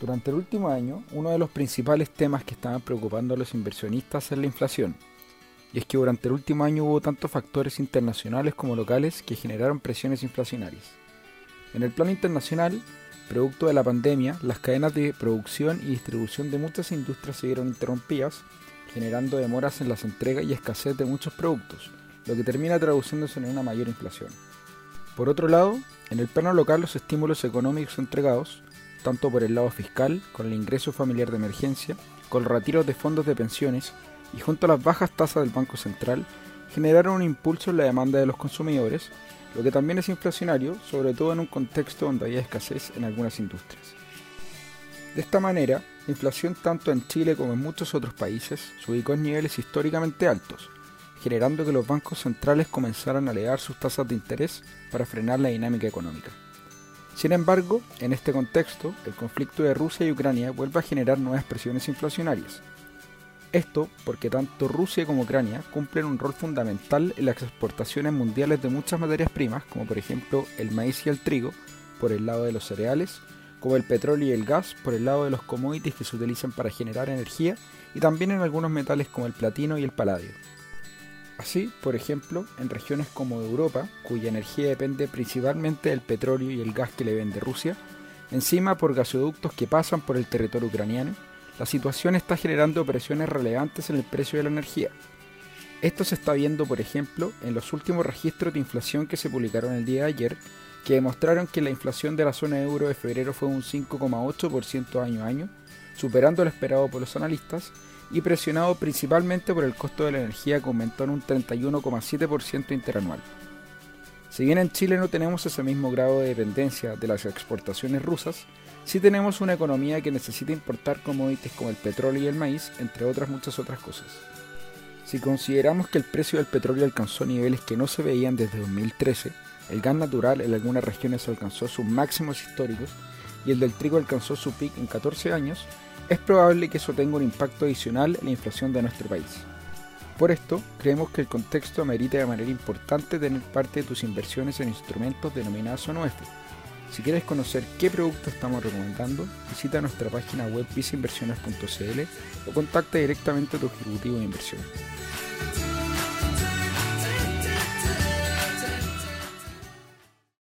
Durante el último año, uno de los principales temas que estaban preocupando a los inversionistas es la inflación. Y es que durante el último año hubo tantos factores internacionales como locales que generaron presiones inflacionarias. En el plano internacional, producto de la pandemia, las cadenas de producción y distribución de muchas industrias se vieron interrumpidas, generando demoras en las entregas y escasez de muchos productos, lo que termina traduciéndose en una mayor inflación. Por otro lado, en el plano local los estímulos económicos entregados, tanto por el lado fiscal, con el ingreso familiar de emergencia, con los retiros de fondos de pensiones y junto a las bajas tasas del Banco Central, generaron un impulso en la demanda de los consumidores, lo que también es inflacionario, sobre todo en un contexto donde había escasez en algunas industrias. De esta manera, la inflación tanto en Chile como en muchos otros países se ubicó en niveles históricamente altos, generando que los bancos centrales comenzaran a elevar sus tasas de interés para frenar la dinámica económica. Sin embargo, en este contexto, el conflicto de Rusia y Ucrania vuelve a generar nuevas presiones inflacionarias. Esto porque tanto Rusia como Ucrania cumplen un rol fundamental en las exportaciones mundiales de muchas materias primas, como por ejemplo el maíz y el trigo, por el lado de los cereales, como el petróleo y el gas, por el lado de los commodities que se utilizan para generar energía, y también en algunos metales como el platino y el paladio. Así, por ejemplo, en regiones como Europa, cuya energía depende principalmente del petróleo y el gas que le vende Rusia, encima por gasoductos que pasan por el territorio ucraniano, la situación está generando presiones relevantes en el precio de la energía. Esto se está viendo, por ejemplo, en los últimos registros de inflación que se publicaron el día de ayer, que demostraron que la inflación de la zona euro de febrero fue un 5,8% año a año, superando lo esperado por los analistas, y presionado principalmente por el costo de la energía que aumentó en un 31,7% interanual. Si bien en Chile no tenemos ese mismo grado de dependencia de las exportaciones rusas, sí tenemos una economía que necesita importar commodities como el petróleo y el maíz, entre otras muchas otras cosas. Si consideramos que el precio del petróleo alcanzó niveles que no se veían desde 2013, el gas natural en algunas regiones alcanzó sus máximos históricos y el del trigo alcanzó su pic en 14 años, es probable que eso tenga un impacto adicional en la inflación de nuestro país. Por esto, creemos que el contexto amerita de manera importante tener parte de tus inversiones en instrumentos denominados ONUF. Si quieres conocer qué producto estamos recomendando, visita nuestra página web viceinversiones.cl o contacta directamente a tu ejecutivo de inversión.